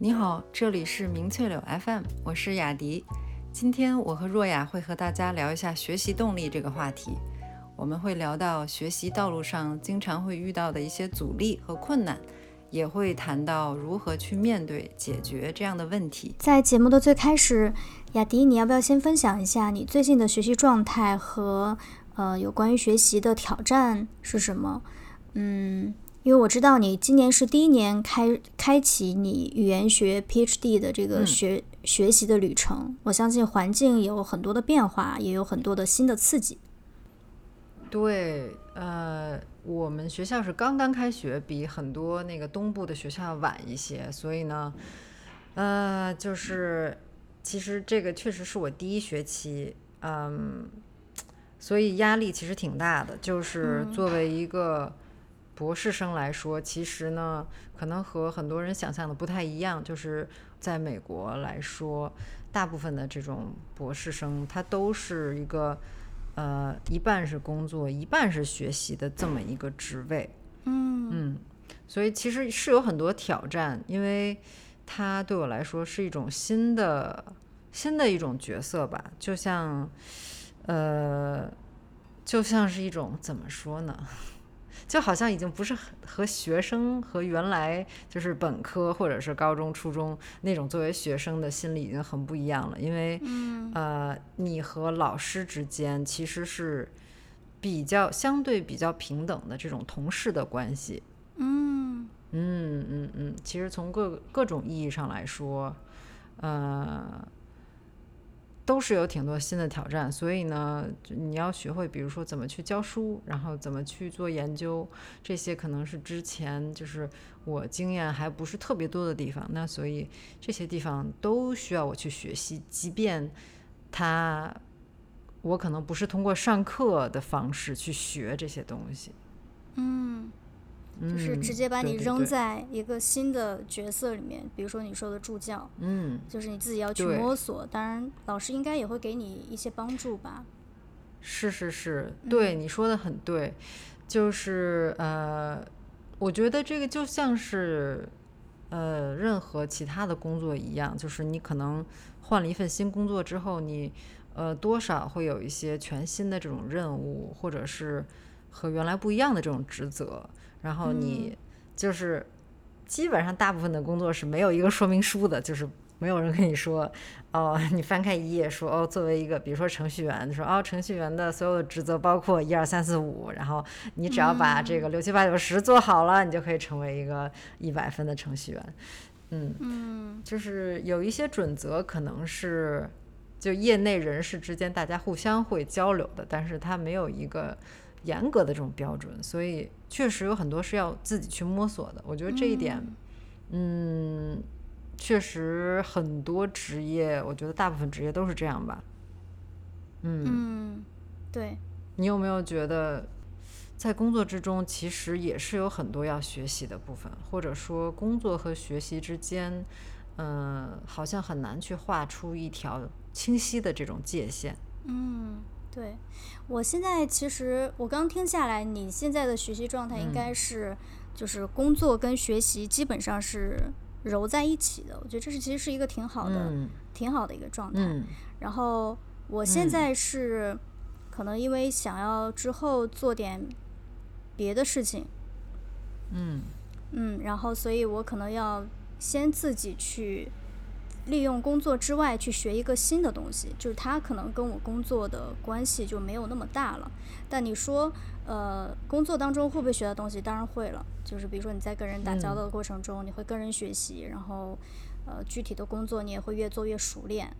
你好，这里是明翠柳 FM，我是雅迪。今天我和若雅会和大家聊一下学习动力这个话题。我们会聊到学习道路上经常会遇到的一些阻力和困难，也会谈到如何去面对、解决这样的问题。在节目的最开始，雅迪，你要不要先分享一下你最近的学习状态和呃有关于学习的挑战是什么？嗯，因为我知道你今年是第一年开开启你语言学 PhD 的这个学、学习的旅程，我相信环境有很多的变化，也有很多的新的刺激。对，呃，我们学校是刚刚开学，比很多那个东部的学校要晚一些，所以呢，呃，就是其实这个确实是我第一学期，嗯，所以压力其实挺大的。就是作为一个博士生来说，其实呢，可能和很多人想象的不太一样。就是在美国来说，大部分的这种博士生，他都是一个。呃，一半是工作，一半是学习的这么一个职位，嗯嗯，所以其实是有很多挑战，因为它对我来说是一种新的新的一种角色吧，就像呃，就像是一种怎么说呢？就好像已经不是和学生和原来就是本科或者是高中、初中那种作为学生的心理已经很不一样了，因为呃，你和老师之间其实是比较相对比较平等的这种同事的关系。嗯嗯嗯嗯，其实从各各种意义上来说，呃。都是有挺多新的挑战，所以呢，你要学会，比如说怎么去教书，然后怎么去做研究，这些可能是之前就是我经验还不是特别多的地方。那所以这些地方都需要我去学习，即便他我可能不是通过上课的方式去学这些东西。嗯。就是直接把你扔在一个新的角色里面，比如说你说的助教，嗯，就是你自己要去摸索。当然，老师应该也会给你一些帮助吧。是是是，对你说的很对，就是呃，我觉得这个就像是呃任何其他的工作一样，就是你可能换了一份新工作之后，你呃多少会有一些全新的这种任务，或者是和原来不一样的这种职责。然后你就是基本上大部分的工作是没有一个说明书的，就是没有人跟你说哦，你翻开一页说哦，作为一个比如说程序员，说哦，程序员的所有的职责包括一二三四五，然后你只要把这个六七八九十做好了，你就可以成为一个一百分的程序员。嗯嗯，就是有一些准则可能是就业内人士之间大家互相会交流的，但是它没有一个。严格的这种标准，所以确实有很多是要自己去摸索的。我觉得这一点，嗯，确实很多职业，我觉得大部分职业都是这样吧。嗯，对。你有没有觉得，在工作之中，其实也是有很多要学习的部分，或者说工作和学习之间，嗯，好像很难去画出一条清晰的这种界限。嗯。对，我现在其实我刚听下来，你现在的学习状态应该是，就是工作跟学习基本上是揉在一起的。我觉得这是其实是一个挺好的、挺好的一个状态。然后我现在是可能因为想要之后做点别的事情，嗯嗯，然后所以我可能要先自己去。利用工作之外去学一个新的东西，就是它可能跟我工作的关系就没有那么大了。但你说，呃，工作当中会不会学到东西？当然会了。就是比如说你在跟人打交道的过程中，你会跟人学习，然后，呃，具体的工作你也会越做越熟练。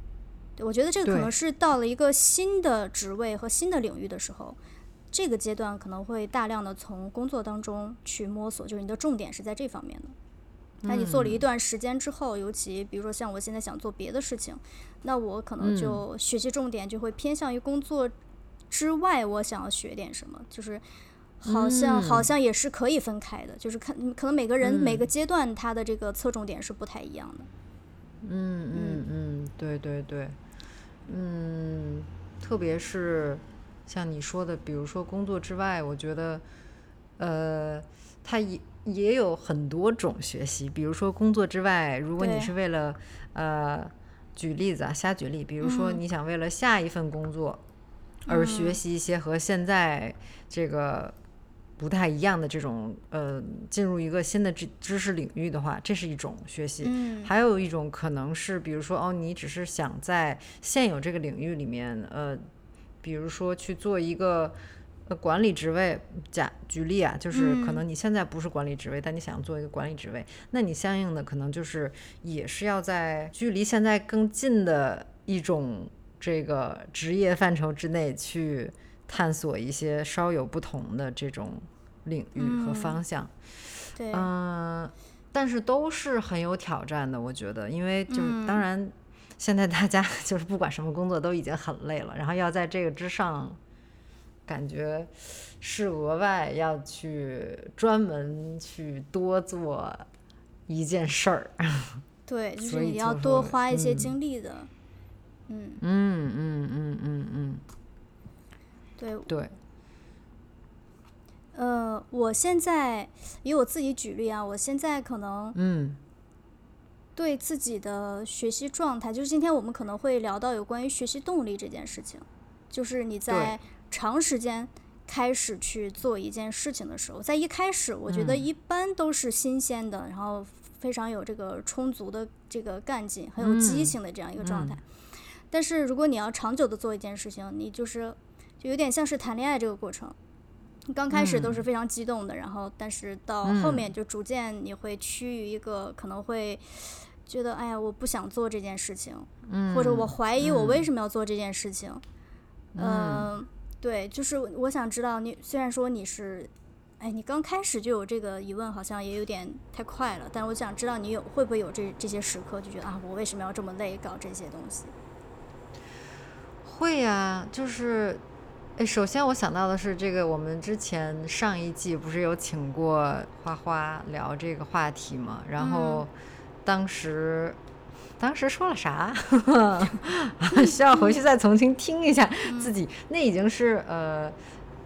我觉得这个可能是到了一个新的职位和新的领域的时候，这个阶段可能会大量的从工作当中去摸索，就是你的重点是在这方面的。那你做了一段时间之后，尤其比如说像我现在想做别的事情，那我可能就学习重点就会偏向于工作之外，我想要学点什么，就是好像好像也是可以分开的，就是看可能每个人每个阶段他的这个侧重点是不太一样的。嗯嗯嗯，对对对，嗯，特别是像你说的，比如说工作之外，我觉得，呃，他一。也有很多种学习，比如说工作之外，如果你是为了呃，举例子啊，瞎举例，比如说嗯你想为了下一份工作而学嗯习一些和现在这个不太一样的这种呃，进入一个新的知知识领域的话，这是一种学习。嗯还有一种可能是，比如说哦，你只是想在现有这个领域里面，呃，比如说去做一个呃管理职位。假举例啊，就是可嗯能你现在不是管理职位，但你想做一个管理职位，那你相应的可能就是也是要在距离现在更近的一种这个职业范畴之内去探索一些稍有不同的这种领域和嗯方向。对，嗯，但是都是很有挑战的，我觉得，因为就是当嗯然，现在大家 就是不管什么工作都已经很累了，然后要在这个之上，感觉是额外要去专门去多做一件事儿。对，就是你要多花一些嗯。精力的。嗯，嗯嗯嗯嗯嗯，对，对，呃，我现在以我自己举例啊，我现在可能嗯。对自己的学习状态，就是今天我们可能会聊到有关于学习动力这件事情，就是你在长时间开始去做一件事情的时候，在一开始，我觉得嗯。一般都是新鲜的，然后非常有这个充足的这个干劲，很有激嗯。情的这样一个状态。但是如果你要长久的做一件事情，你就是就有点像是谈恋爱这个过程。刚开始都是非常激动的，然后但是到后面就逐渐你会趋于一个可能会觉得，哎呀，我不想做这件事情，嗯，或者我怀疑我为嗯什么要做这件事情。嗯、对，就是我想知道你，虽然说你是，哎，你刚开始就有这个疑问，好像也有点太快了，但我想知道你有会不会有这这些时刻，就觉得啊，我为什么要这么累搞这些东西？会呀、就是，哎，首先我想到的是，这个我们之前上一季不是有请过花花聊这个话题嘛？然后当时。当时说了啥？需要回去再重新听一下自己。那已经是呃，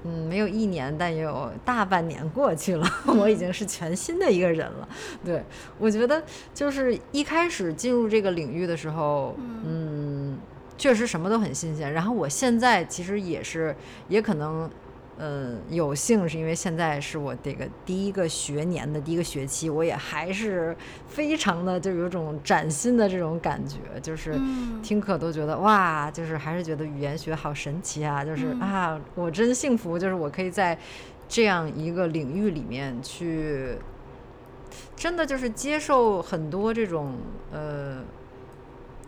嗯，没有一年，但也有大半年过去了。我已经是全新的一个人了。对，我觉得就是一开始进入这个领域的时候，嗯，确实什么都很新鲜。然后我现在其实也是，也可能。嗯，有幸是因为现在是我这个第一个学年的第一个学期，我也还是非常的就有种崭新的这种感觉，就是嗯。听课都觉得哇，就是还是觉得语言学好神奇啊，就是、嗯。啊，我真幸福，就是我可以在这样一个领域里面去，真的就是接受很多这种呃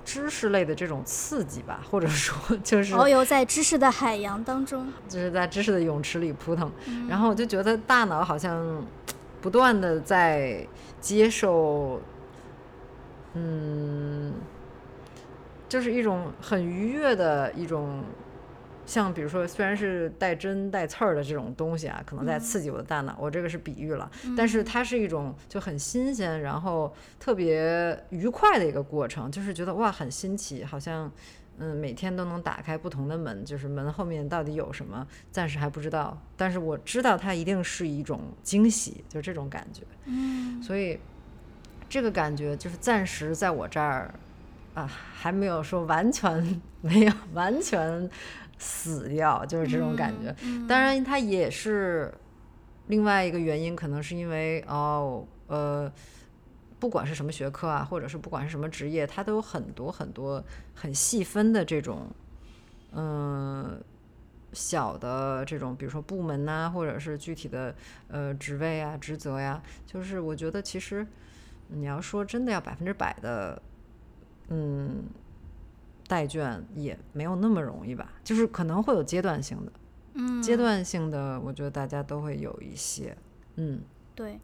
知识类的这种刺激吧，或者说 就是遨游在知识的海洋当中。就是在知识的泳池里扑腾，嗯然后我就觉得大脑好像不断的在接受，嗯，就是一种很愉悦的一种，像比如说虽然是带针带刺儿的这种东西啊，可能在刺激我的大脑，我这个是比喻了，但是它是一种就很新鲜，然后特别愉快的一个过程，就是觉得哇很新奇，好像。嗯，每天都能打开不同的门，就是门后面到底有什么，暂时还不知道。但是我知道它一定是一种惊喜，就这种感觉。嗯所以这个感觉就是暂时在我这儿啊，还没有说完全 没有完全死掉，就是这种感觉。嗯当然，它也是另外一个原因，可能是因为哦，呃，不管是什么学科啊，或者是不管是什么职业，它都有很多很多很细分的这种，嗯、小的这种，比如说部门呐、或者是具体的呃职位啊、职责呀，就是我觉得其实你要说真的要百分之百的，嗯，带卷也没有那么容易吧，就是可能会有阶段性的。嗯，阶段性的，我觉得大家都会有一些。嗯，对，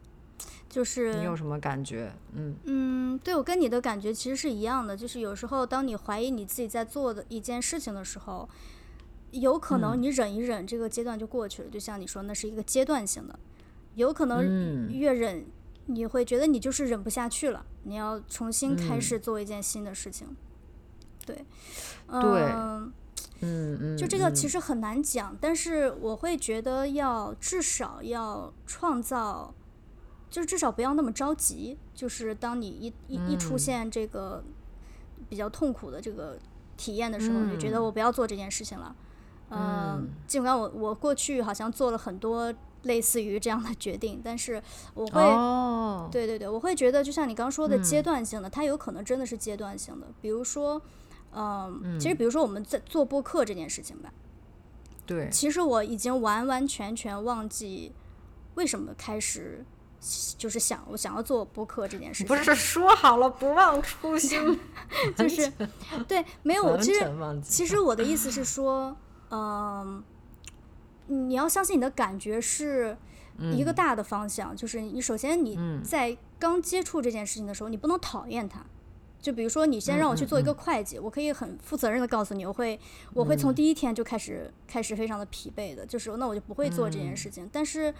就是你有什么感觉？嗯嗯，对我跟你的感觉其实是一样的，就是有时候当你怀疑你自己在做的一件事情的时候，有可能嗯你忍一忍，这个阶段就过去了。就像你说，那是一个阶段性的，有可能嗯越忍，你会觉得你就是忍不下去了，你要重新开嗯始做一件新的事情。对，对嗯，嗯嗯，就这个嗯其实很难讲，但是我会觉得要至少要创造就是至少不要那么着急。就是当你一一一出现这个比较痛苦的这个体验的时候，你觉得我不要做这件事情了。嗯，尽管我我过去好像做了很多类似于这样的决定，但是我会，对对对，我会觉得就像你刚说的阶段性的，它有可能真的是阶段性的。比如说，嗯，其实比如说我们在做播客这件事情吧，对，其实我已经完完全全忘记为什么开始就是想我想要做播客这件事情。不是说好了不忘初心，就是 对，没有，其实其实我的意思是说。嗯，你要相信你的感觉是一个大的方向，就是你首先你在刚接触这件事情的时候，你不能讨厌它。就比如说，你先让我去做一个会计，我可以很负责任的告诉你，我会，我会从第一天就开始开始非常的疲惫的，就是那我就不会做这件事情。但是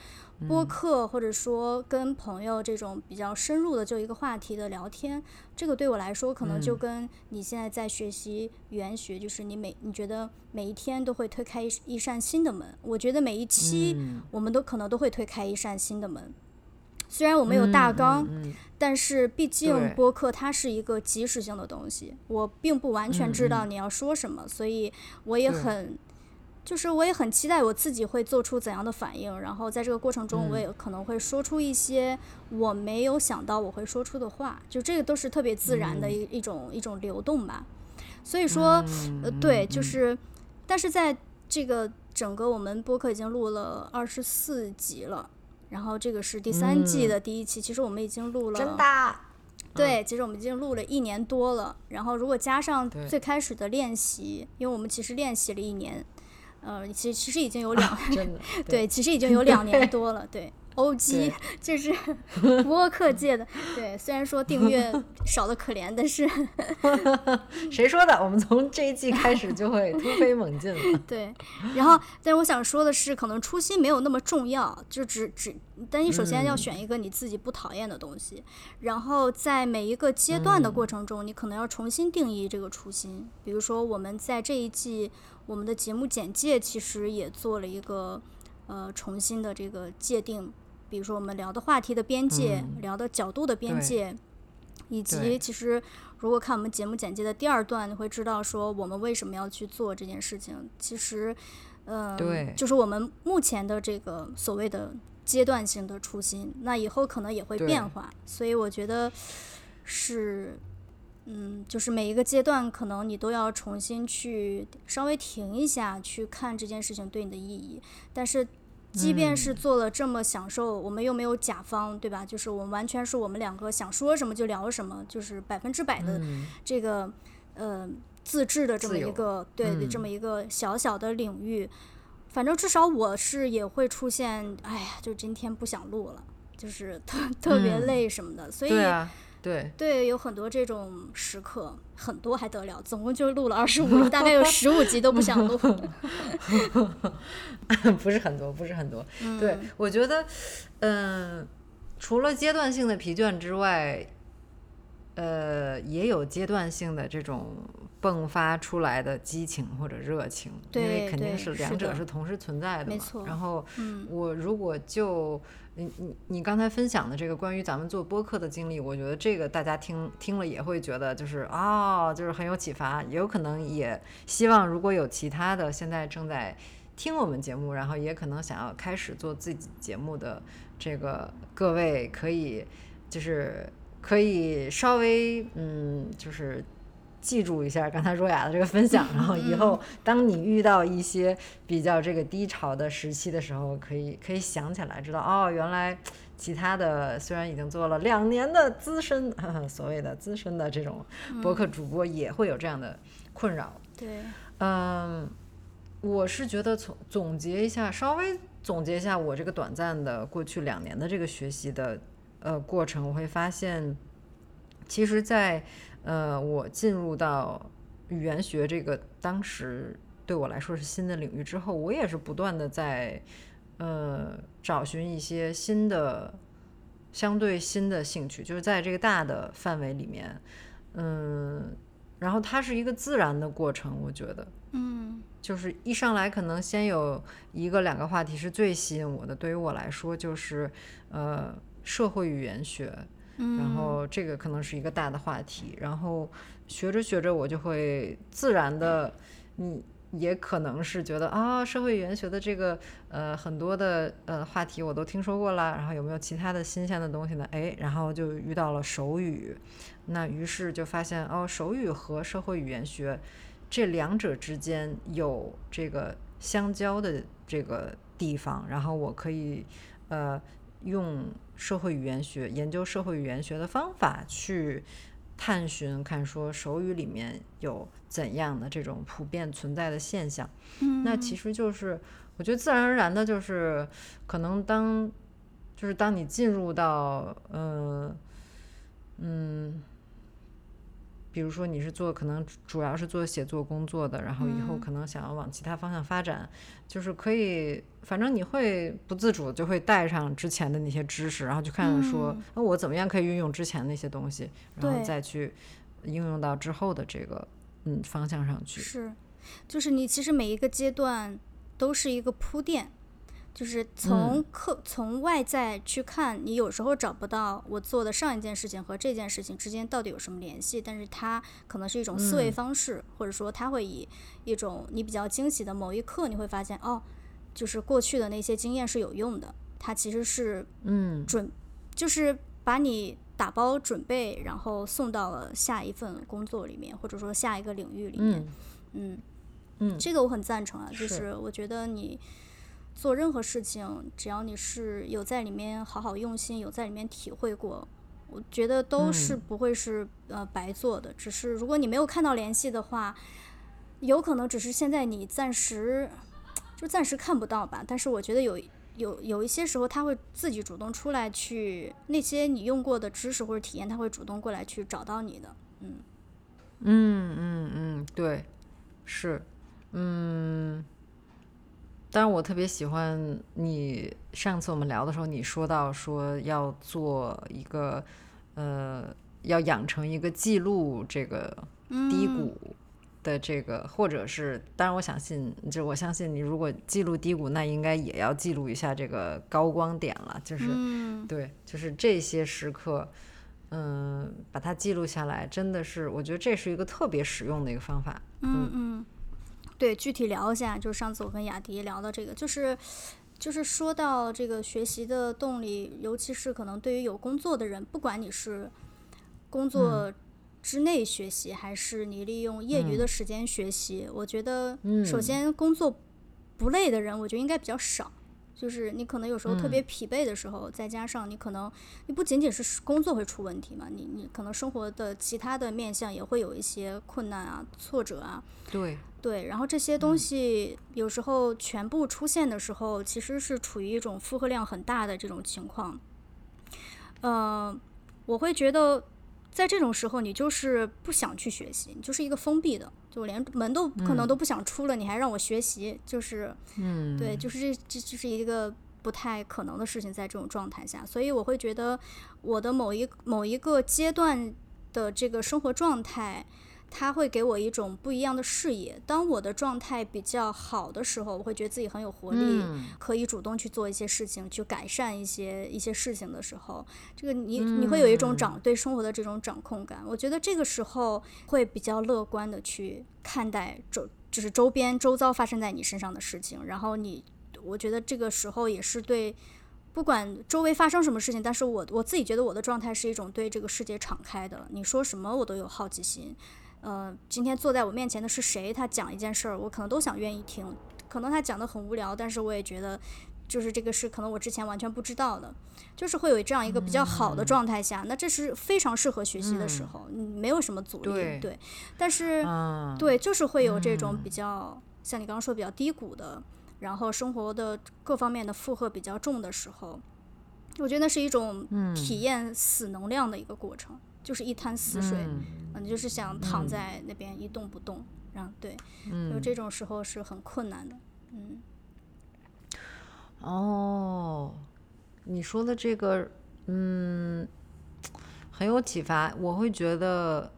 播客或者说跟朋友这种比较深入的就一个话题的聊天，这个对我来说可能就跟你现在在学习语言学，就是你每你觉得每一天都会推开一一扇新的门，我觉得每一期我们都可能都会推开一扇新的门。虽然我们有大纲，但是毕竟播客它是一个即时性的东西，我并不完全知道你要说什么，所以我也很，就是我也很期待我自己会做出怎样的反应，然后在这个过程中，我也可能会说出一些我没有想到我会说出的话，就这个都是特别自然的一一种一种流动吧。所以说，呃，对，就是，但是在这个整个我们播客已经录了二十四集了。然后这个是第三季的第一期，其实我们已经录了，真的，对，其实我们已经录了一年多了。然后如果加上最开始的练习，因为我们其实练习了一年，呃，其实其实已经有两，对，其实已经有两年多了，对。O.G. 就是 播客界的，对，虽然说订阅少的可怜，但是 谁说的？我们从这一季开始就会突飞猛进了。对，然后，但是我想说的是，可能初心没有那么重要，就只只，但你首先要选一个你自己不讨厌的东西，然后在每一个阶段的过程中，你可能要重新定义这个初心。比如说，我们在这一季，我们的节目简介其实也做了一个呃重新的这个界定。比如说，我们聊的话题的边界，聊的角度的边界，以及其实如果看我们节目简介的第二段，你会知道说我们为什么要去做这件事情。其实，嗯，对，就是我们目前的这个所谓的阶段性的初心，那以后可能也会变化。所以我觉得是，嗯，就是每一个阶段可能你都要重新去稍微停一下，去看这件事情对你的意义。但是。即便是做了这么享受，我们又没有甲方，对吧？就是我们完全是我们两个想说什么就聊什么，就是百分之百的这个呃自制的这么一个对这么一个小小的领域。反正至少我是也会出现，哎呀，就今天不想录了，就是特特别累什么的，所以。对对，有很多这种时刻，很多还得了，总共就录了二十五，大概有十五集都不想录。不是很多，不是很多。对，我觉得，嗯，除了阶段性的疲倦之外，呃，也有阶段性的这种迸发出来的激情或者热情，因为肯定是两者是同时存在的。没错。然后，我如果就。你你你刚才分享的这个关于咱们做播客的经历，我觉得这个大家听听了也会觉得就是啊，就是很有启发，也有可能也希望如果有其他的现在正在听我们节目，然后也可能想要开始做自己节目的这个各位，可以就是可以稍微嗯就是。记住一下刚才若雅的这个分享，然后以后当你遇到一些比较这个低潮的时期的时候，可以可以想起来，知道哦，原来其他的虽然已经做了两年的资深，所谓的资深的这种博客主播也会有这样的困扰。对，嗯，我是觉得从总结一下，稍微总结一下我这个短暂的过去两年的这个学习的呃过程，我会发现，其实，在呃，我进入到语言学这个当时对我来说是新的领域之后，我也是不断的在呃找寻一些新的相对新的兴趣，就是在这个大的范围里面，嗯，然后它是一个自然的过程，我觉得，嗯，就是一上来可能先有一个两个话题是最吸引我的，对于我来说就是呃社会语言学，然后这个可能是一个大的话题，然后学着学着我就会自然的，你也可能是觉得啊，社会语言学的这个呃很多的呃话题我都听说过啦，然后有没有其他的新鲜的东西呢？哎，然后就遇到了手语，那于是就发现哦，手语和社会语言学这两者之间有这个相交的这个地方，然后我可以呃用社会语言学研究社会语言学的方法去探寻，看说手语里面有怎样的这种普遍存在的现象。嗯那其实就是我觉得自然而然的，就是可能当就是当你进入到呃嗯。比如说你是做可能主要是做写作工作的，然后以后嗯。可能想要往其他方向发展，就是可以，反正你会不自主就会带上之前的那些知识，然后去看看说，嗯那我怎么样可以运用之前那些东西，然后再去应用到之后的这个嗯方向上去。是，就是你其实每一个阶段都是一个铺垫，就是从客、从外在去看，你有时候找不到我做的上一件事情和这件事情之间到底有什么联系，但是它可能是一种思维嗯。方式，或者说它会以一种你比较惊喜的某一刻，你会发现哦，就是过去的那些经验是有用的，它其实是嗯。准，就是把你打包准备，然后送到了下一份工作里面，或者说下一个领域里面。嗯。嗯，嗯。这个我很赞成啊，就是。是我觉得你做任何事情，只要你是有在里面好好用心，有在里面体会过，我觉得都是嗯不会是、呃白做的。只是如果你没有看到联系的话，有可能只是现在你暂时就暂时看不到吧。但是我觉得有。有有一些时候，他会自己主动出来去那些你用过的知识或者体验，他会主动过来去找到你的。嗯嗯嗯嗯，对，是，嗯。当然，我特别喜欢你上次我们聊的时候，你说到说要做一个，呃，要养成一个记录这个低嗯。谷的这个，或者是，当然我相信，就我相信你如果记录低谷，那应该也要记录一下这个高光点了，就是嗯。对，就是这些时刻，嗯，把它记录下来，真的是，我觉得这是一个特别实用的一个方法。嗯。嗯，对，具体聊一下，就是上次我跟雅迪聊的这个，就是就是说到这个学习的动力，尤其是可能对于有工作的人，不管你是工作之内学习，还是你利用业余的时间学习，我觉得首嗯先工作不累的人，我觉得应该比较少。就是你可能有时候特别嗯。疲惫的时候，再加上你可能你不仅仅是工作会出问题嘛，你你可能生活的其他的面向也会有一些困难啊、挫折啊，对，对，然后这些东西有时候全部出现的时候，其实是处于一种负荷量很大的这种情况。呃，我会觉得在这种时候，你就是不想去学习，你就是一个封闭的，就连门都可能都不想出了，你还让我学习，就是嗯，对，就是这这就是一个不太可能的事情，在这种状态下，所以我会觉得我的某一某一个阶段的这个生活状态，它会给我一种不一样的视野。当我的状态比较好的时候，我会觉得自己很有活力，嗯可以主动去做一些事情，去改善一些一些事情的时候，这个你你会有一种掌对生活的这种掌控感。我觉得这个时候会比较乐观的去看待周就是周边周遭发生在你身上的事情，然后你我觉得这个时候也是对。不管周围发生什么事情，但是我我自己觉得我的状态是一种对这个世界敞开的。你说什么我都有好奇心，呃，今天坐在我面前的是谁？他讲一件事儿，我可能都想愿意听。可能他讲的很无聊，但是我也觉得，就是这个是可能我之前完全不知道的，就是会有这样一个比较好的状态下，那这是非常适合学习的时候，嗯，没有什么阻力，对但是、嗯，对，就是会有这种比较、像你刚刚说比较低谷的，然后生活的各方面的负荷比较重的时候，我觉得那是一种体验死能量的一个过程，就是一滩死水，嗯嗯，你就是想躺在那边一动不动，然后对，就这种时候是很困难的，嗯。哦，你说的这个，嗯，很有启发。我会觉得，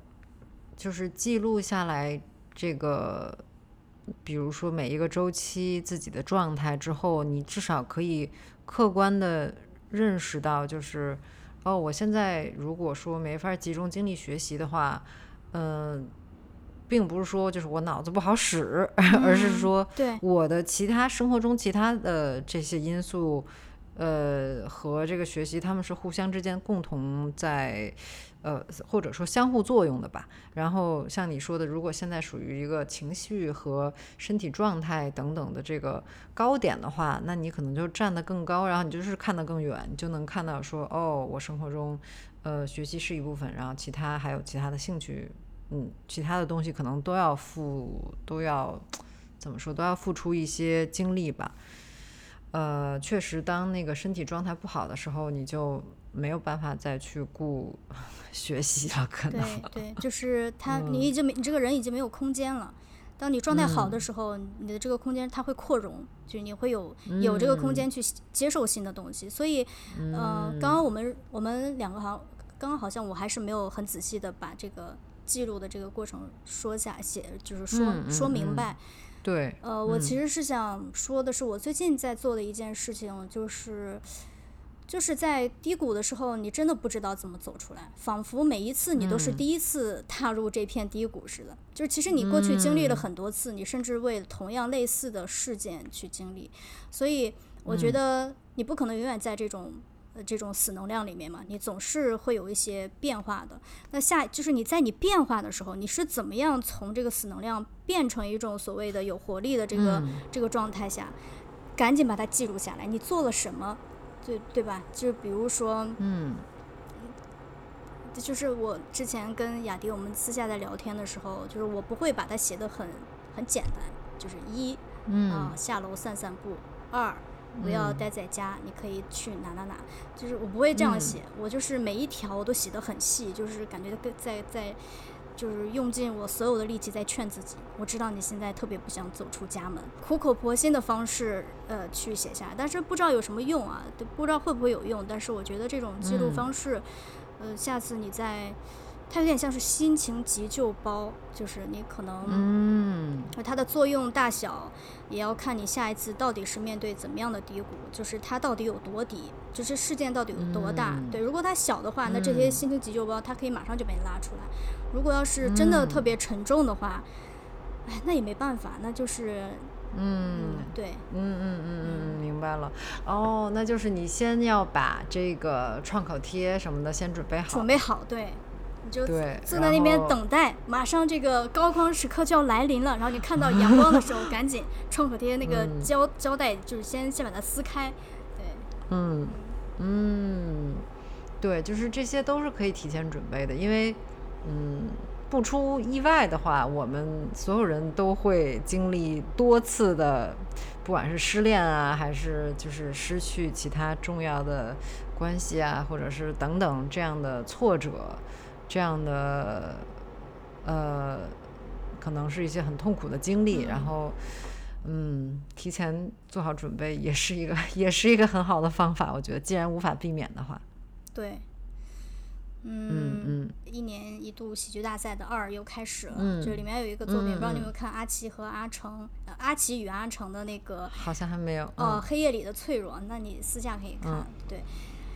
就是记录下来这个，比如说每一个周期自己的状态之后，你至少可以客观的认识到，就是哦，我现在如果说没法集中精力学习的话，嗯、并不是说就是我脑子不好使，而是说对，我的其他生活中其他的这些因素，呃，和这个学习他们是互相之间共同在，呃，或者说相互作用的吧。然后像你说的，如果现在属于一个情绪和身体状态等等的这个高点的话，那你可能就站得更高，然后你就是看得更远，你就能看到说，哦，我生活中，呃，学习是一部分，然后其他还有其他的兴趣。嗯，其他的东西可能都要付，都要怎么说，都要付出一些精力吧。呃，确实，当那个身体状态不好的时候，你就没有办法再去顾 学习了，可能。对对，就是 他，嗯你已经没，你这个人已经没有空间了。当你状态好的嗯时候，你的这个空间它会扩容，就是你会有有这个空嗯间去接受新的东西。所以，呃，刚刚我们我们两个好像，刚刚好像我还是没有很仔细的把这个记录的这个过程说下写，就是说、嗯说明白。对，呃，我其实是想说的是，我最近在做的一件事情，就是就是在低谷的时候，你真的不知道怎么走出来，仿佛每一次你都是嗯第一次踏入这片低谷似的。就是其实你过去经历了嗯很多次，你甚至为同样类似的事件去经历，所以我嗯觉得你不可能永远在这种。呃，这种死能量里面嘛，你总是会有一些变化的。那下就是你在你变化的时候，你是怎么样从这个死能量变成一种所谓的有活力的这个、嗯这个状态下，赶紧把它记录下来。你做了什么？对对吧？就比如说，嗯这就是我之前跟雅迪我们私下在聊天的时候，就是我不会把它写的很很简单，就是一嗯啊下楼散散步，二不要嗯待在家，你可以去哪哪哪，就是我不会这样嗯写，我就是每一条我都写的很细，就是感觉跟在在。就是用尽我所有的力气在劝自己。我知道你现在特别不想走出家门，苦口婆心的方式，呃，去写下，但是不知道有什么用啊，对不知道会不会有用。但是我觉得这种记录嗯方式，呃，下次你在，它有点像是心情急救包，就是你可能嗯它的作用大小，也要看你下一次到底是面对怎么样的低谷，就是它到底有多低，就是事件到底有多大。嗯对，如果它小的话，那这些嗯心情急救包它可以马上就被你拉出来；如果要是真的特嗯别沉重的话，哎，那也没办法，那就是嗯对嗯嗯嗯嗯，明白了。哦，那就是你先要把这个创口贴什么的先准备好准。备好，对。你就对坐在那边等待，马上这个高光时刻就要来临了。然后你看到阳光的时候，赶紧创可贴那个嗯胶胶带，就是先先把它撕开。对，嗯嗯，对，就是这些都是可以提前准备的，因为嗯，不出意外的话，我们所有人都会经历多次的，不管是失恋啊，还是就是失去其他重要的关系啊，或者是等等这样的挫折，这样的呃，可能是一些很痛苦的经历，然后。嗯，提前做好准备也是一个，也是一个很好的方法。我觉得，既然无法避免的话，对，嗯嗯，嗯一年一度喜剧大赛的二又开始了，嗯就里面有一个作品，嗯不知道你有没嗯有看阿奇和阿成，呃阿奇与阿成的那个好像还没有。呃黑夜里的脆弱，那你私下可以看，嗯对。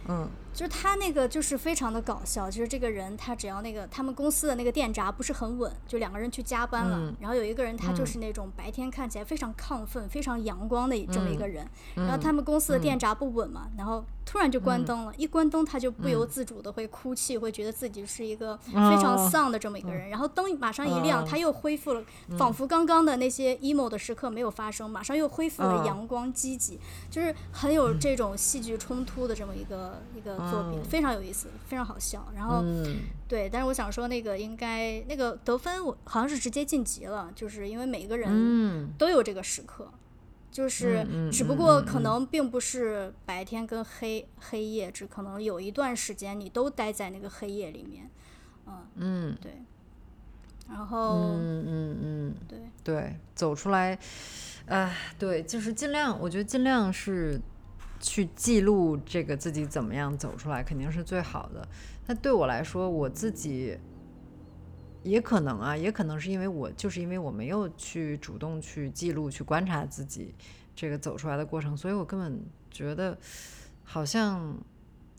嗯就是他那个就是非常的搞笑，就是这个人他只要那个他们公司的那个电闸不是很稳，就两个人去加班了，嗯然后有一个人他就嗯是那种白天看起来非常亢奋、非常阳光的这么一个人，嗯，然后他们公司的电闸不稳嘛，然后突然就关嗯灯了，一关灯他就不由嗯自主的会哭泣，会觉得自己是一个非哦常丧的这么一个人，然后灯马上一亮，哦他又恢复了，仿佛刚刚的那些 emo 的时刻没有发生，马上又恢复了哦阳光积极，就是很有这种戏剧冲突的这么一个一个作品，哦非常有意思，非常好笑。然后、嗯。对，但是我想说那个应该那个得分我好像是直接晋级了，就是因为每个人嗯。都有这个时刻，就是只不过可能并不是白天跟黑黑夜，只可能有一段时间你都待在那个黑夜里面，嗯，嗯。对。然后、嗯嗯嗯，对，对，走出来，哎，对，就是尽量，我觉得尽量是去记录这个自己怎么样走出来，肯定是最好的。那对我来说，我自己也可能啊，也可能是因为我就是因为我没有去主动去记录、去观察自己这个走出来的过程，所以我根本觉得好像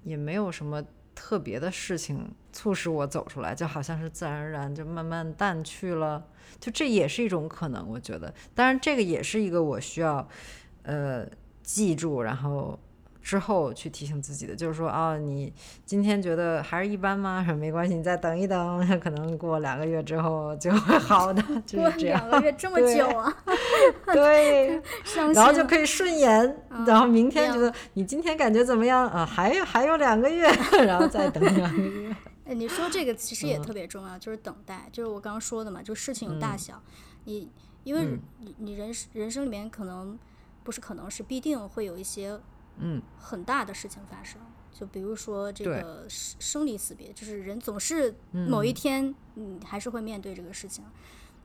也没有什么特别的事情促使我走出来，就好像是自然而然就慢慢淡去了。就这也是一种可能，我觉得。当然，这个也是一个我需要呃记住，然后。之后去提醒自己的，就是说啊，你今天觉得还是一般吗？没关系，你再等一等，可能过两个月之后就会好的，就是这样。两个月这么久啊？对，然后就可以顺延，然后明天觉得你今天感觉怎么样啊？还有还有两个月，然后再等两个月。哎，你说这个其实也特别重要，就是等待，就是我刚刚说的嘛，就事情有大小，你因为你你人人生里面可能不是可能是必定会有一些。嗯，很大的事情发生，就比如说这个生生离死别，就是人总是某一天，嗯，还是会面对这个事情。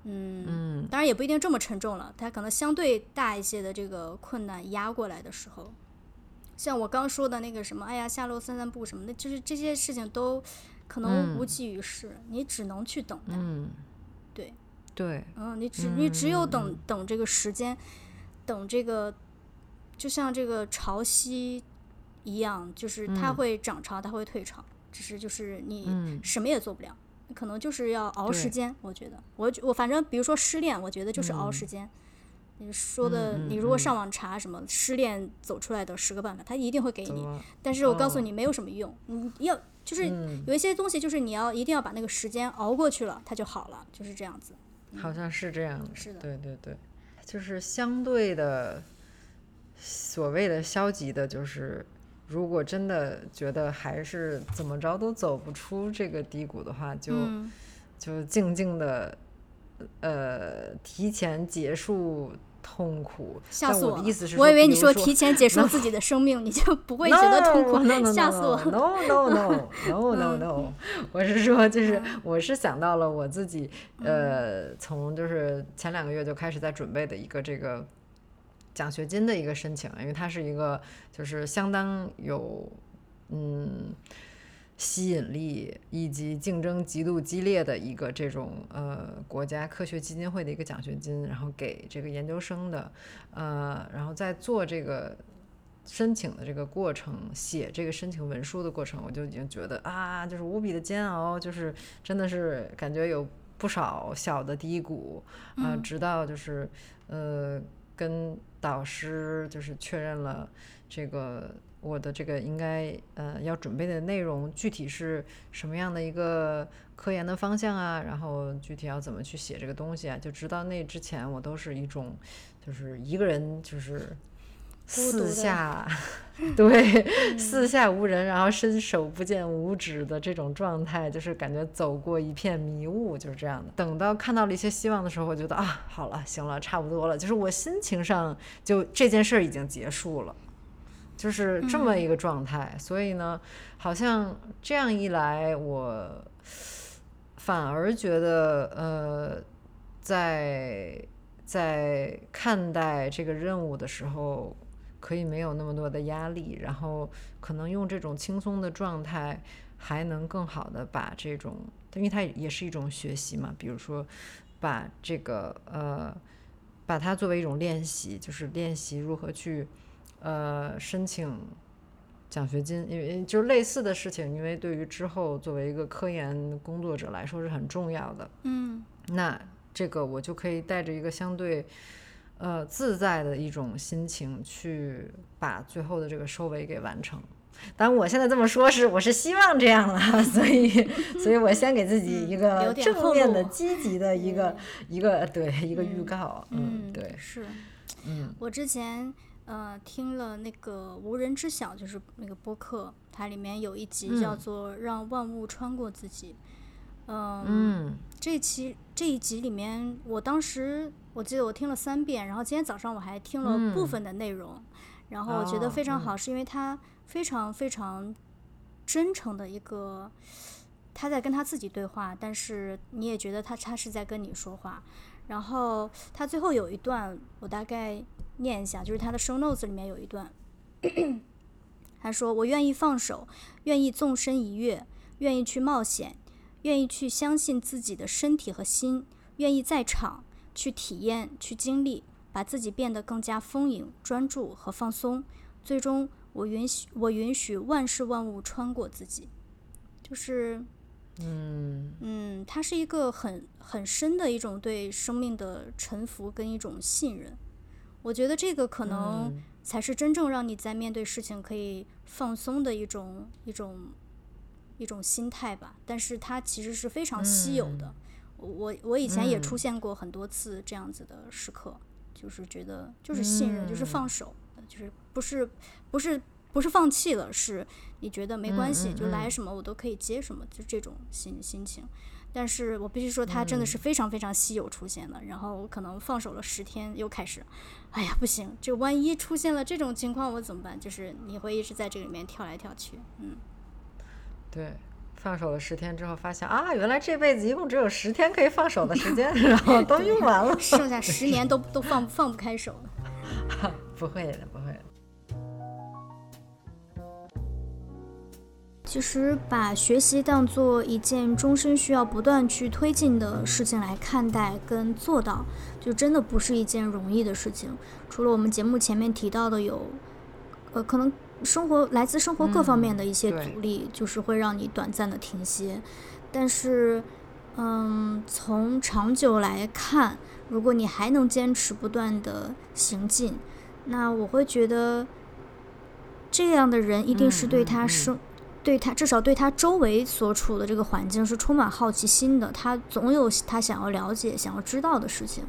嗯，当然也不一定这么沉重了，他可能相对大一些的这个困难压过来的时候，像我刚说的那个什么，哎呀，下楼散散步什么的，就是这些事情都可能无济于事，你只能去等待。嗯，对，对，嗯，你只你只有等等这个时间，等这个。就像这个潮汐一样，就是它会涨潮，它会退潮，只是就是你什么也做不了，可能就是要熬时间。我觉得，我我反正比如说失恋，我觉得就是熬时间。你说的，你如果上网查什么失恋走出来的十个办法，他一定会给你。但是我告诉你，没有什么用。你要就是有一些东西，就是你要一定要把那个时间熬过去了，它就好了，就是这样子。好像是这样的。是的。对对对，就是相对的。所谓的消极的，就是如果真的觉得还是怎么着都走不出这个低谷的话，就就静静的，呃，提前结束痛苦。吓死我！的意思是，我以为你说提前结束自己的生命，你就不会 觉得痛苦。吓死我！No no no no no no，我是说，就是我是想到了我自己，呃，从就是前两个月就开始在准备的一个这个。奖学金的一个申请，因为它是一个就是相当有嗯吸引力以及竞争极度激烈的一个这种呃国家科学基金会的一个奖学金，然后给这个研究生的呃，然后在做这个申请的这个过程，写这个申请文书的过程，我就已经觉得啊，就是无比的煎熬，就是真的是感觉有不少小的低谷啊，直到就是呃跟。导师就是确认了这个我的这个应该呃要准备的内容具体是什么样的一个科研的方向啊，然后具体要怎么去写这个东西啊，就直到那之前我都是一种就是一个人就是。四下，对，四下无人，然后伸手不见五指的这种状态，就是感觉走过一片迷雾，就是这样的。等到看到了一些希望的时候，我觉得啊，好了，行了，差不多了，就是我心情上就这件事儿已经结束了，就是这么一个状态。所以呢，好像这样一来，我反而觉得，呃，在在看待这个任务的时候。可以没有那么多的压力，然后可能用这种轻松的状态，还能更好的把这种，因为它也是一种学习嘛。比如说，把这个呃，把它作为一种练习，就是练习如何去呃申请奖学金，因为就是类似的事情，因为对于之后作为一个科研工作者来说是很重要的。嗯，那这个我就可以带着一个相对。呃，自在的一种心情去把最后的这个收尾给完成。当然，我现在这么说，是我是希望这样了，所以，所以我先给自己一个正面的、积极的一个一个对一个预告。嗯，对，是。嗯，我之前呃听了那个无人知晓，就是那个播客，它里面有一集叫做《让万物穿过自己》。嗯，这期这一集里面，我当时我记得我听了三遍，然后今天早上我还听了部分的内容，然后我觉得非常好，是因为他非常非常真诚的一个，他在跟他自己对话，但是你也觉得他他是在跟你说话，然后他最后有一段，我大概念一下，就是他的 show notes 里面有一段，他说：“我愿意放手，愿意纵身一跃，愿意去冒险。”愿意去相信自己的身体和心，愿意在场去体验、去经历，把自己变得更加丰盈、专注和放松。最终，我允许我允许万事万物穿过自己，就是，嗯嗯，它是一个很很深的一种对生命的臣服跟一种信任。我觉得这个可能嗯才是真正让你在面对事情可以放松的一种一种一种心态吧。但是它其实是非常稀有的。我我以前也出嗯现过很多次这样子的时刻，就是觉得就是信任，就是嗯放手，就是不是不是不是放弃了，是你觉得没关系，就来嗯什么我都可以接什么，就这种心心情。但是我必须说，它真的是嗯非常非常稀有出现的。然后我可能放手了十天，又开始，哎呀不行，这万一出现了这种情况，我怎么办？就是你会一直在这里面跳来跳去，嗯，对。放手了十天之后，发现啊，原来这辈子一共只有十天可以放手的时间，然后 都用完了。剩下 十年都都放放不开手了。不会的，不会的。其实把学习当做一件终身需要不断去推进的事情来看待跟做到，就真的不是一件容易的事情。除了我们节目前面提到的有，呃，可能生活来自生活各方面的一些阻力，就是会让你短暂的停歇。但是，嗯，从长久来看，如果你还能坚持不断的行进，那我会觉得，这样的人一定是对嗯嗯嗯他生。对他至少对他周围所处的这个环境是充满好奇心的，他总有他想要了解、想要知道的事情。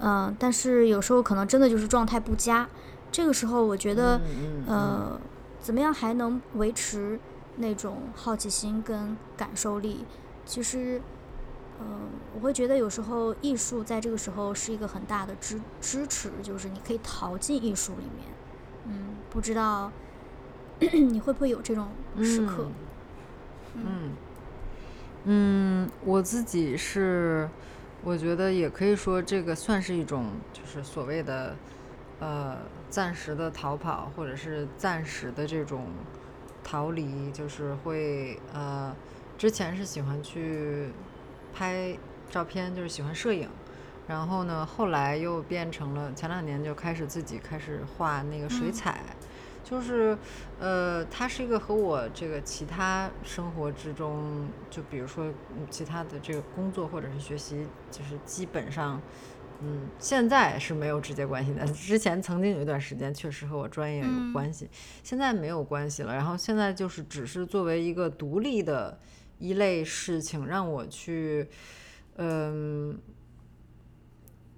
嗯、但是有时候可能真的就是状态不佳，这个时候我觉得，嗯嗯呃，怎么样还能维持那种好奇心跟感受力？其实，呃，我会觉得有时候艺术在这个时候是一个很大的支支持，就是你可以逃进艺术里面。嗯，不知道 你会不会有这种时刻？嗯嗯，我自己是，我觉得也可以说这个算是一种，就是所谓的呃暂时的逃跑，或者是暂时的这种逃离，就是会呃之前是喜欢去拍照片，就是喜欢摄影。然后呢，后来又变成了前两年就开始自己开始画那个水嗯彩，就是，呃，它是一个和我这个其他生活之中，就比如说嗯其他的这个工作或者是学习，就是基本上，嗯，现在是没有直接关系的。之前曾经有一段时间确实和我专业有嗯关系，现在没有关系了。然后现在就是只是作为一个独立的一类事情，让我去，嗯、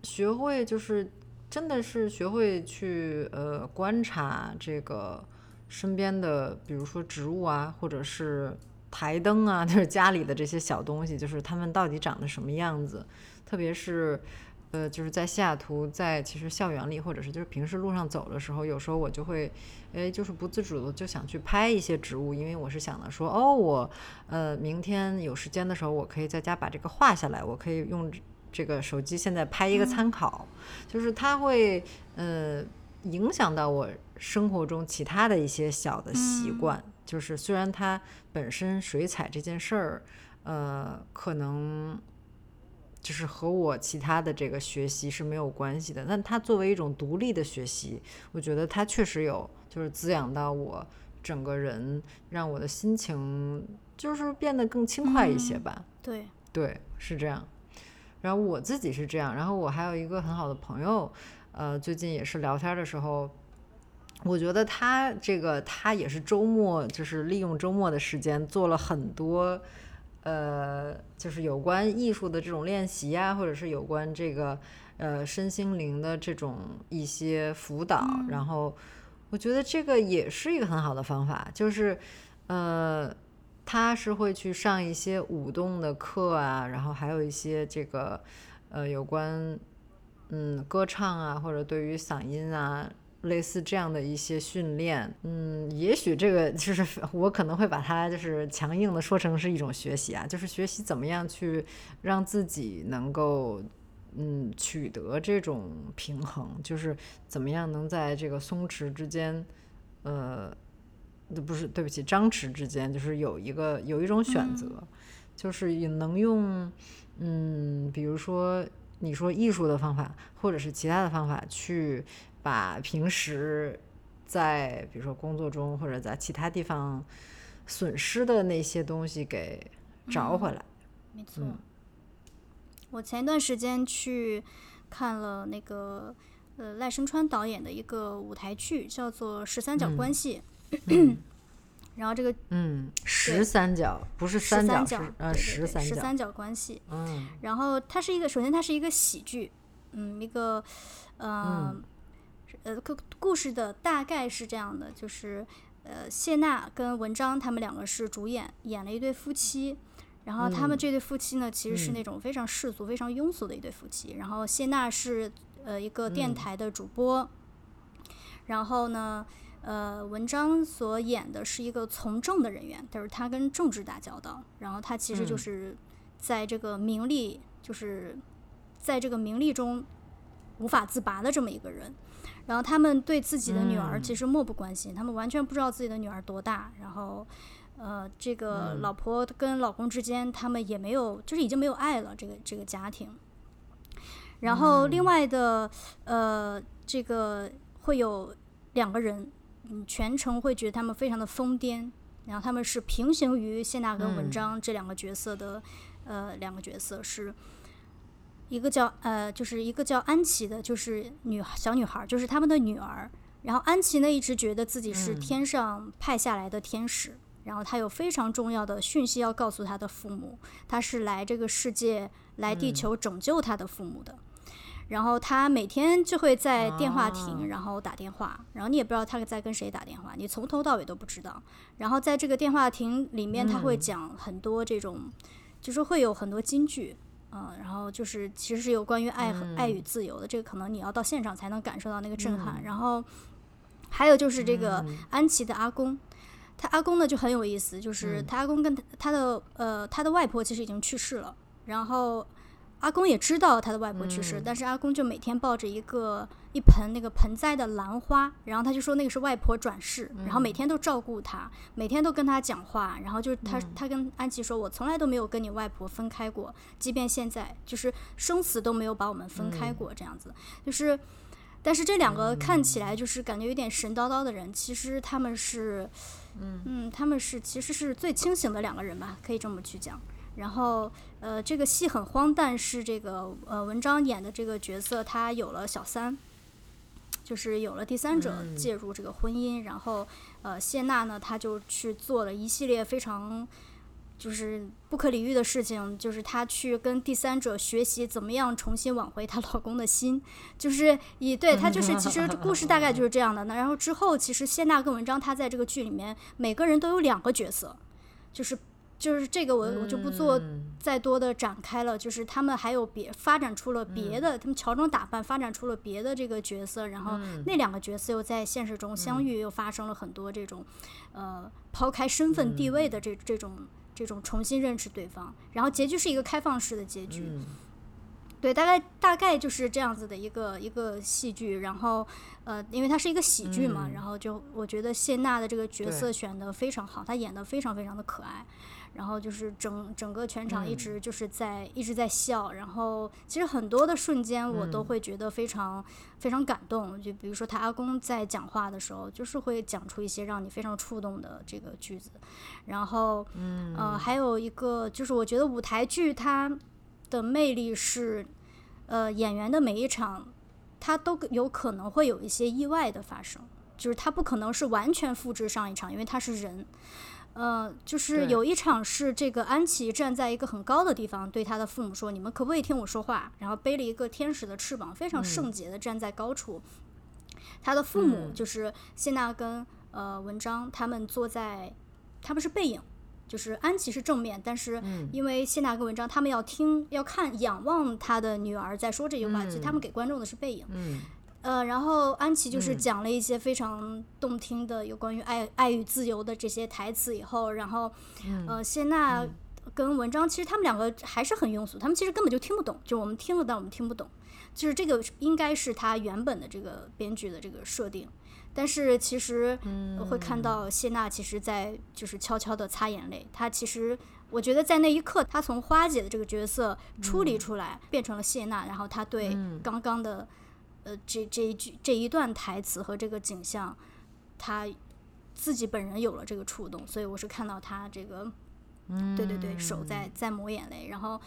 学会就是真的是学会去呃观察这个身边的，比如说植物啊，或者是台灯啊，就是家里的这些小东西，就是它们到底长得什么样子，特别是。呃，就是在西雅图，在其实校园里，或者是就是平时路上走的时候，有时候我就会，哎，就是不自主的就想去拍一些植物，因为我是想的说，哦，我呃明天有时间的时候，我可以在家把这个画下来，我可以用这个手机现在拍一个参考，就是它会呃影响到我生活中其他的一些小的习惯，就是虽然它本身水彩这件事儿，呃，可能。就是和我其他的这个学习是没有关系的，但它作为一种独立的学习，我觉得它确实有，就是滋养到我整个人，让我的心情就是变得更轻快一些吧。对，对，是这样。然后我自己是这样，然后我还有一个很好的朋友，呃，最近也是聊天的时候，我觉得他这个他也是周末，就是利用周末的时间做了很多，呃，就是有关艺术的这种练习呀、或者是有关这个呃身心灵的这种一些辅导，然后我觉得这个也是一个很好的方法，就是呃。他是会去上一些舞动的课啊，然后还有一些这个呃有关嗯歌唱啊，或者对于嗓音啊类似这样的一些训练。嗯，也许这个就是我可能会把它就是强硬的说成是一种学习啊，就是学习怎么样去让自己能够。嗯，取得这种平衡，就是怎么样能在这个松弛之间，呃，不是，对不起，张弛之间，就是有一个有一种选择，就是也能用，嗯，比如说你说艺术的方法，或者是其他的方法，去把平时在比如说工作中或者在其他地方损失的那些东西给找回来。没错。我前一段时间去看了那个呃赖声川导演的一个舞台剧，叫做《十三角关系》。然后这个嗯，十三角不是三角，是呃十三角，十三角关系。嗯。然后它是一个，首先它是一个喜剧，嗯，一个呃呃故故事的大概是这样的，就是呃谢娜跟文章他们两个是主演，演了一对夫妻。然后他们这对夫妻呢，其实是那种非常世俗、非常庸俗的一对夫妻。然后谢娜是呃一个电台的主播，然后呢，呃，文章所演的是一个从政的人员，就是他跟政治打交道。然后他其实就是在这个名利，就是在这个名利中无法自拔的这么一个人。然后他们对自己的女儿其实漠不关心，他们完全不知道自己的女儿多大。然后。呃，这个老婆跟老公之间，他们也没有，就是已经没有爱了。这个这个家庭，然后另外的呃，这个会有两个人，嗯，全程会觉得他们非常的疯癫。然后他们是平行于谢娜跟文章这两个角色的，呃，两个角色是一个叫呃，就是一个叫安琪的，就是女小女孩，就是他们的女儿。然后安琪呢，一直觉得自己是天上派下来的天使。然后她有非常重要的讯息要告诉她的父母，她是来这个世界、来地球拯救她的父母的。然后他每天就会在电话亭，然后打电话，然后你也不知道他在跟谁打电话，你从头到尾都不知道。然后在这个电话亭里面，他会讲很多这种，就是会有很多金句，嗯，然后就是其实是有关于爱和爱与自由的，这个可能你要到现场才能感受到那个震撼。然后还有就是这个安琪的阿公。他阿公呢就很有意思，就是他阿公跟他他的呃他的外婆其实已经去世了，然后阿公也知道他的外婆去世，但是阿公就每天抱着一个一盆那个盆栽的兰花，然后他就说那个是外婆转世，然后每天都照顾他，每天都跟他讲话，然后就是他他跟安琪说，我从来都没有跟你外婆分开过，即便现在就是生死都没有把我们分开过，这样子。就是。但是这两个看起来就是感觉有点神叨叨的人，其实他们是，嗯，他们是其实是最清醒的两个人吧，可以这么去讲。然后，呃，这个戏很荒诞，是这个呃文章演的这个角色，他有了小三，就是有了第三者介入这个婚姻，然后呃谢娜呢，她就去做了一系列非常。就是不可理喻的事情，就是她去跟第三者学习怎么样重新挽回她老公的心，就是以对她就是其实故事大概就是这样的。那然后之后，其实谢娜跟文章她在这个剧里面每个人都有两个角色，就是就是这个我我就不做再多的展开了。就是他们还有别发展出了别的，他们乔装打扮发展出了别的这个角色，然后那两个角色又在现实中相遇，又发生了很多这种呃抛开身份地位的这这种。这种重新认识对方，然后结局是一个开放式的结局，对，大概大概就是这样子的一个一个戏剧。然后，呃，因为它是一个喜剧嘛，然后就我觉得谢娜的这个角色选的非常好，她演的非常非常的可爱。然后就是整整个全场一直就是在一直在笑，然后其实很多的瞬间我都会觉得非常非常感动。就比如说他阿公在讲话的时候，就是会讲出一些让你非常触动的这个句子。然后，呃，还有一个就是我觉得舞台剧它的魅力是，呃，演员的每一场他都有可能会有一些意外的发生，就是他不可能是完全复制上一场，因为他是人。呃，就是有一场是这个安琪站在一个很高的地方，对他的父母说：“你们可不可以听我说话？”然后背了一个天使的翅膀，非常圣洁的站在高处。他的父母就是谢娜跟呃文章，他们坐在，他们是背影，就是安琪是正面，但是因为谢娜跟文章他们要听要看仰望他的女儿在说这句话，其实他们给观众的是背影。呃，然后安琪就是讲了一些非常动听的有关于爱、爱与自由的这些台词以后，然后，呃，谢娜跟文章其实他们两个还是很庸俗，他们其实根本就听不懂，就我们听了，但我们听不懂，就是这个应该是他原本的这个编剧的这个设定，但是其实会看。到谢娜其实在就是悄悄的擦眼泪，她其实我觉得在那一刻，她从花姐的这个角色出离出来，变成了谢娜，然后她对刚刚的。呃，这这一句这一段台词和这个景象，他自己本人有了这个触动，所以我是看到他这个，嗯对对对，手在在抹眼泪，然后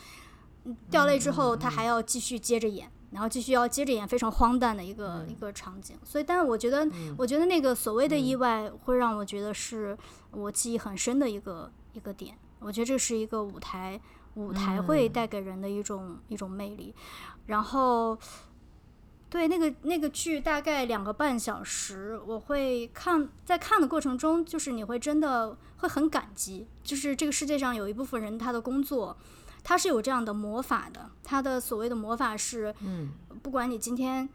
掉泪之后，他还要继续接着演，然后继续要接着演非常荒诞的一个一个场景。所以，但是我觉得，我觉得那个所谓的意外会让我觉得是我记忆很深的一个一个点。我觉得这是一个舞台，舞台会带给人的一种一种魅力。然后，对那个那个剧大概两个半小时，我会看，在看的过程中，就是你会真的会很感激，就是这个世界上有一部分人，他的工作，他是有这样的魔法的。他的所谓的魔法是，嗯，不管你今天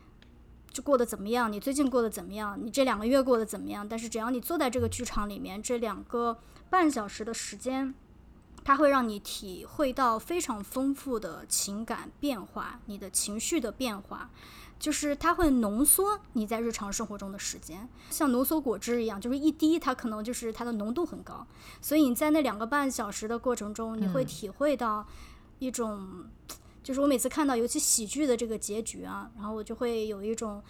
就过得怎么样，你最近过得怎么样，你这两个月过得怎么样，但是只要你坐在这个剧场里面，这两个半小时的时间。它会让你体会到非常丰富的情感变化，你的情绪的变化，就是它会浓缩你在日常生活中的时间，像浓缩果汁一样，就是一滴它可能就是它的浓度很高，所以你在那两个半小时的过程中，你会体会到一种，就是我每次看到尤其喜剧的这个结局啊，然后我就会有一种。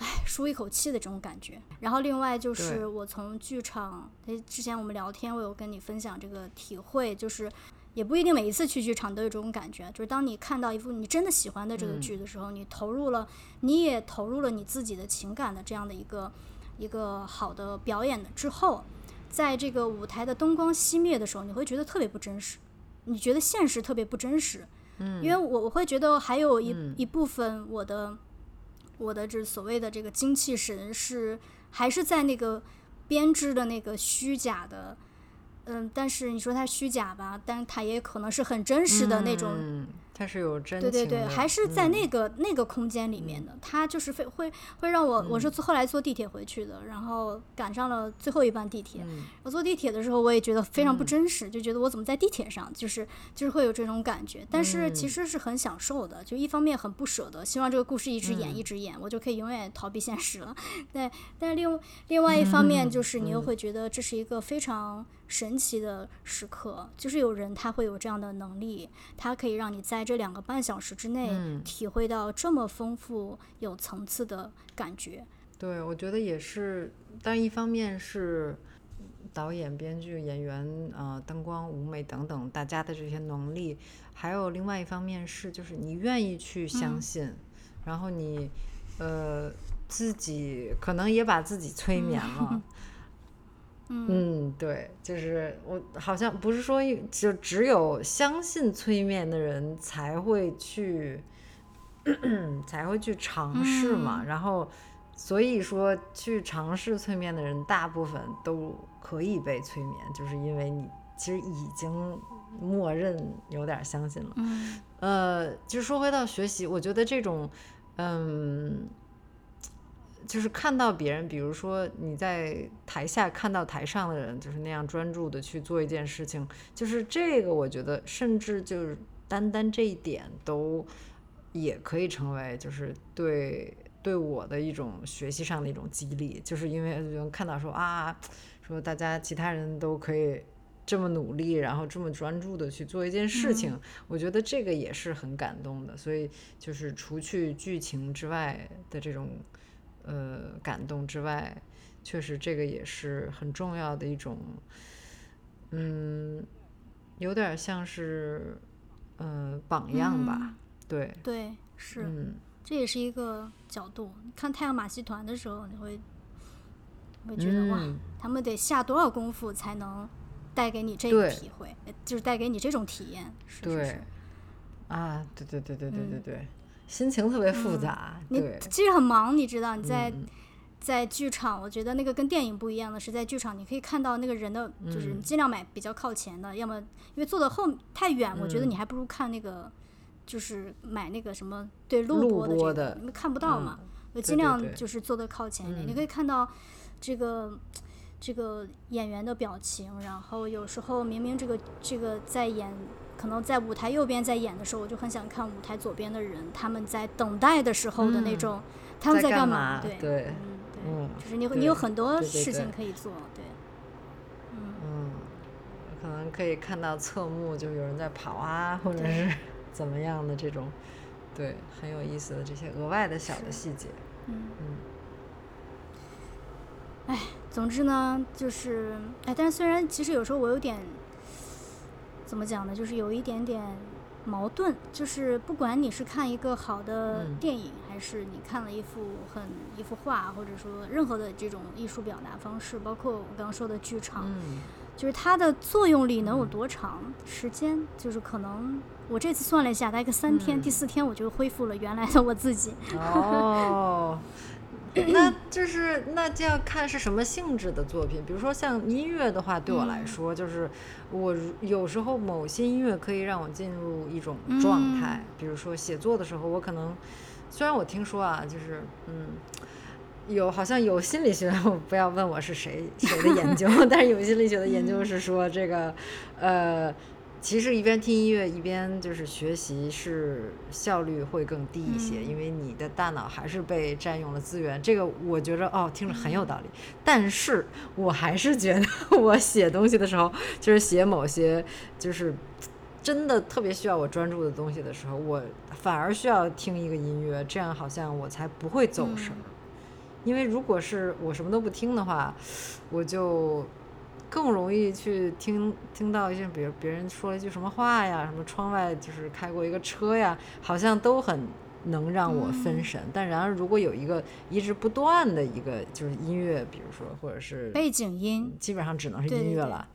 唉，舒一口气的这种感觉。然后另外就是我从剧场，诶，之前我们聊天，我有跟你分享这个体会，就是也不一定每一次去剧场都有这种感觉。就是当你看到一部你真的喜欢的这个剧的时候，你投入了，你也投入了你自己的情感的这样的一个一个好的表演的之后，在这个舞台的灯光熄灭的时候，你会觉得特别不真实，你觉得现实特别不真实。嗯，因为我我会觉得还有一一部分我的。我的这所谓的这个精气神是还是在那个编织的那个虚假的，嗯，但是你说它虚假吧，但它也可能是很真实的那种。它是有真对对对，还是在那个那个空间里面的。它就是会会会让我，我是后来坐地铁回去的，然后赶上了最后一班地铁。我坐地铁的时候，我也觉得非常不真实，就觉得我怎么在地铁上，就是就是会有这种感觉。但是其实是很享受的，就一方面很不舍得，希望这个故事一直演一直演，我就可以永远逃避现实了。对，但是另另外一方面就是你又会觉得这是一个非常。神奇的时刻，就是有人他会有这样的能力，他可以让你在这两个半小时之内体会到这么丰富、有层次的感觉。对，我觉得也是。但一方面是导演、编剧、演员、呃，灯光、舞美等等大家的这些能力，还有另外一方面是，就是你愿意去相信，然后你呃自己可能也把自己催眠了。嗯，对，就是我好像不是说就只有相信催眠的人才会去 才会去尝试嘛，然后所以说去尝试催眠的人大部分都可以被催眠，就是因为你其实已经默认有点相信了。嗯，呃，就说回到学习，我觉得这种嗯。就是看到别人，比如说你在台下看到台上的人，就是那样专注的去做一件事情，就是这个，我觉得甚至就是单单这一点都也可以成为就是对对我的一种学习上的一种激励，就是因为能看到说啊，说大家其他人都可以这么努力，然后这么专注的去做一件事情，我觉得这个也是很感动的。所以就是除去剧情之外的这种。呃，感动之外，确实这个也是很重要的一种，嗯，有点像是呃榜样吧，对对是，这也是一个角度。看太阳马戏团的时候，你会会觉得哇，他们得下多少功夫才能带给你这个体会，就是带给你这种体验，是是啊，对对对对对对对。心情特别复杂，你其实很忙，你知道你在在剧场，我觉得那个跟电影不一样的是，在剧场你可以看到那个人的，就是你尽量买比较靠前的，要么因为坐的后太远，我觉得你还不如看那个，就是买那个什么对录播的这个，你们看不到嘛，我尽量就是坐的靠前一点，你可以看到这个这个演员的表情，然后有时候明明这个这个在演。可能在舞台右边在演的时候，我就很想看舞台左边的人，他们在等待的时候的那种，他们在干嘛？对对，嗯，就是你你有很多事情可以做，对，嗯，可能可以看到侧幕，就有人在跑啊，或者是 怎么样的这种，对，很有意思的这些额外的小的细节，嗯嗯，哎。总之呢，就是哎，但是虽然其实有时候我有点怎么讲呢，就是有一点点矛盾，就是不管你是看一个好的嗯电影，还是你看了一幅很一幅画，或者说任何的这种艺术表达方式，包括我刚刚说的剧场，嗯就是它的作用力能有多长时间？就是可能我这次算了一下，大概三天，嗯第四天我就恢复了原来的我自己。哦，那就是那就要看是什么性质的作品。比如说像音乐的话，对我来嗯说，就是我有时候某些音乐可以让我进入一种状态。比如说写作的时候，我可能虽然我听说啊，就是嗯。有好像有心理学，我不要问我是谁谁的研究，但是有心理学的研究是说这个，呃，其实一边听音乐一边就是学习是效率会更低一些，嗯因为你的大脑还是被占用了资源。这个我觉着哦，听着很有道理，但是我还是觉得 我写东西的时候，就是写某些就是。真的特别需要我专注的东西的时候，我反而需要听一个音乐，这样好像我才不会走神因为如果是我什么都不听的话，我就更容易去听听到一些，比如别人说了一句什么话呀，什么窗外就是开过一个车呀，好像都很能让我分嗯神。但然而，如果有一个一直不断的一个就是音乐，比如说或者是背景音，基本上只能是音乐了。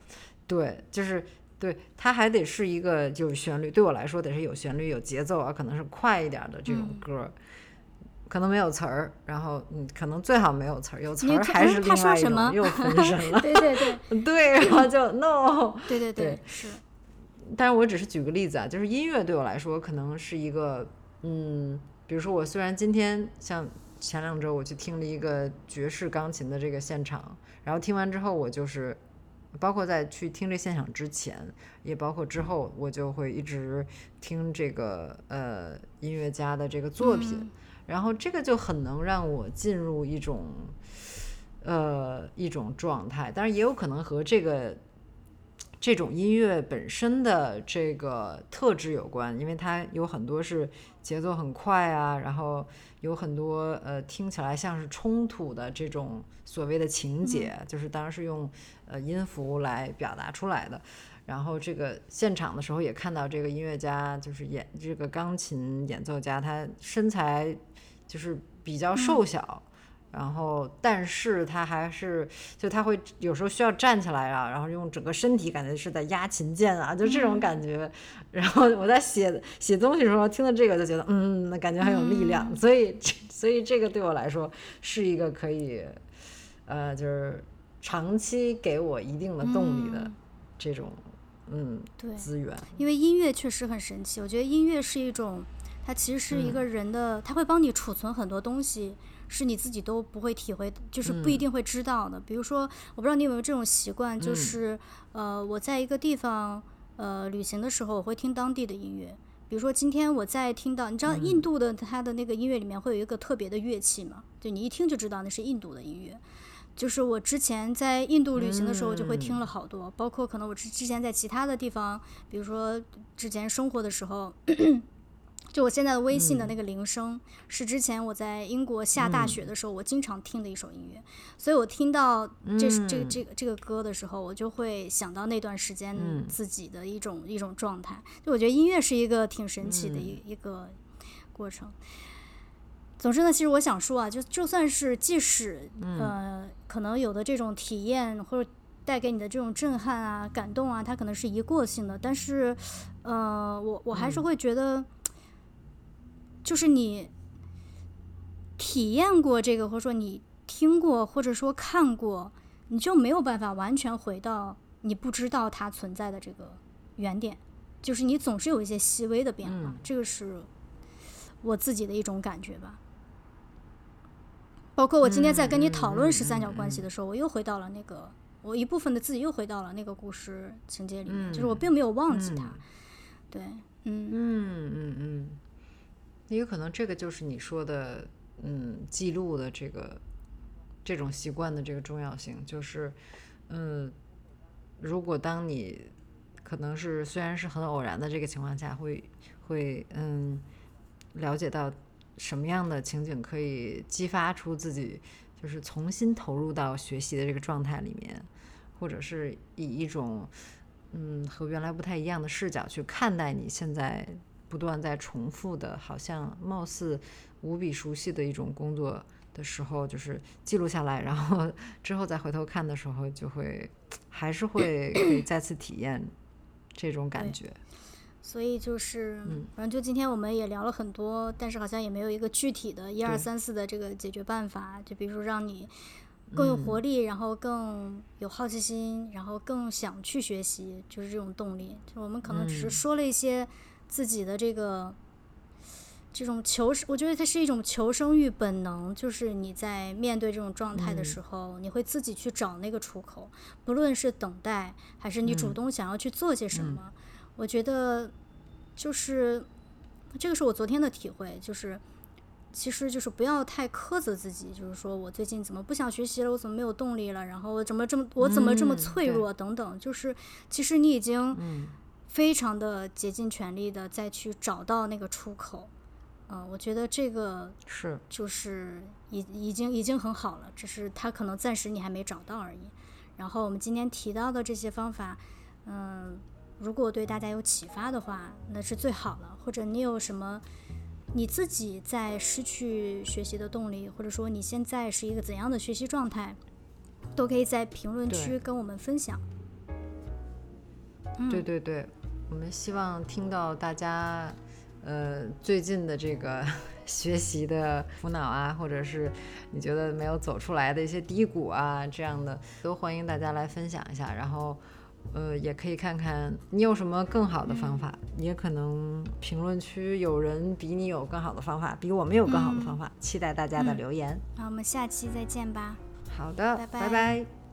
对，就是对，它还得是一个就是旋律，对我来说得是有旋律、有节奏啊，可能是快一点儿的这种嗯歌儿。可能没有词儿，然后嗯，可能最好没有词儿，有词儿还是另外一种，又分神了。对对对。对，然后就 no。对对对是，但是我只是举个例子啊，就是音乐对我来说可能是一个，嗯，比如说我虽然今天像前两周我去听了一个爵士钢琴的这个现场，然后听完之后我就是，包括在去听这现场之前，也包括之后，我就会一直听这个呃音乐家的这个作品，嗯然后这个就很能让我进入一种，呃，一种状态，当然也有可能和这个这种音乐本身的这个特质有关，因为它有很多是节奏很快啊，然后有很多呃听起来像是冲突的这种所谓的情节，就是当然是用呃音符来表达出来的。然后这个现场的时候也看到这个音乐家，就是演这个钢琴演奏家，他身材就是比较瘦小，然后但是他还是就他会有时候需要站起来啊，然后用整个身体感觉是在压琴键啊，就这种感觉。然后我在写写东西的时候听到这个就觉得嗯，那感觉很有力量，所以所以这个对我来说是一个可以呃就是长期给我一定的动力的嗯这种嗯对，资源。因为音乐确实很神奇，我觉得音乐是一种，它其实是一个人的，它会帮你储存很多东西，是你自己都不会体会，就是不一定会知道的。比如说，我不知道你有没有这种习惯，就是、呃，我在一个地方呃旅行的时候，我会听当地的音乐。比如说今天我在听到，你知道印度的它的那个音乐里面会有一个特别的乐器嘛？就你一听就知道那是印度的音乐。就是我之前在印度旅行的时候，就会听了好多，包括可能我之之前在其他的地方，比如说之前生活的时候，就我现在的微信的那个铃声，是之前我在英国下大雪的时候，我经常听的一首音乐，所以我听到这是这个这个这个歌的时候，我就会想到那段时间自己的一种一种状态。就我觉得音乐是一个挺神奇的一一个过程。总之呢，其实我想说啊，就就算是即使呃，可能有的这种体验或者带给你的这种震撼啊、感动啊，它可能是一过性的，但是呃，我我还是会觉得，就是你体验过这个，或者说你听过，或者说看过，你就没有办法完全回到你不知道它存在的这个原点，就是你总是有一些细微的变化，这个是我自己的一种感觉吧。包括我今天在跟你讨论十三角关系的时候，我又回到了那个我一部分的自己又回到了那个故事情节里面，就是我并没有忘记它。对，嗯嗯嗯嗯，也有可能这个就是你说的，嗯，记录的这个这种习惯的这个重要性，就是，嗯，如果当你可能是虽然是很偶然的这个情况下，会会嗯了解到什么样的情景可以激发出自己就是重新投入到学习的这个状态里面，或者是以一种嗯和原来不太一样的视角去看待你现在不断在重复的，好像貌似无比熟悉的一种工作的时候，就是记录下来，然后 之后再回头看的时候，就会还是会可以再次体验这种感觉。所以就是，嗯反正就今天我们也聊了很多，但是好像也没有一个具体的一二三四的这个解决办法。就比如说让你更有活力，然后更有好奇心，然后更想去学习，就是这种动力。就我们可能只是嗯说了一些自己的这个。这种求生，我觉得它是一种求生欲本能，就是你在面对这种状态的时候，你会自己去找那个出口，不论是等待，还是你主嗯动想要去做些什么。我觉得就是这个是我昨天的体会，就是其实就是不要太苛责自己，就是说我最近怎么不想学习了，我怎么没有动力了，然后我怎么这么我怎么这么脆弱等等，就是其实你已经嗯非常的竭尽全力的再去找到那个出口。嗯、我觉得这个是，就是已已经已经很好了，只是他可能暂时你还没找到而已。然后我们今天提到的这些方法，嗯，如果对大家有启发的话，那是最好了。或者你有什么你自己在失去学习的动力，或者说你现在是一个怎样的学习状态，都可以在评论区跟我们分享。对对对，我们希望听到大家呃最近的这个 学习的苦恼啊，或者是你觉得没有走出来的一些低谷啊，这样的都欢迎大家来分享一下，然后。呃，也可以看看你有什么更好的方法，也可能评论区有人比你有更好的方法，比我们有更好的方法，期待大家的留言。那我们下期再见吧。好的，拜拜拜拜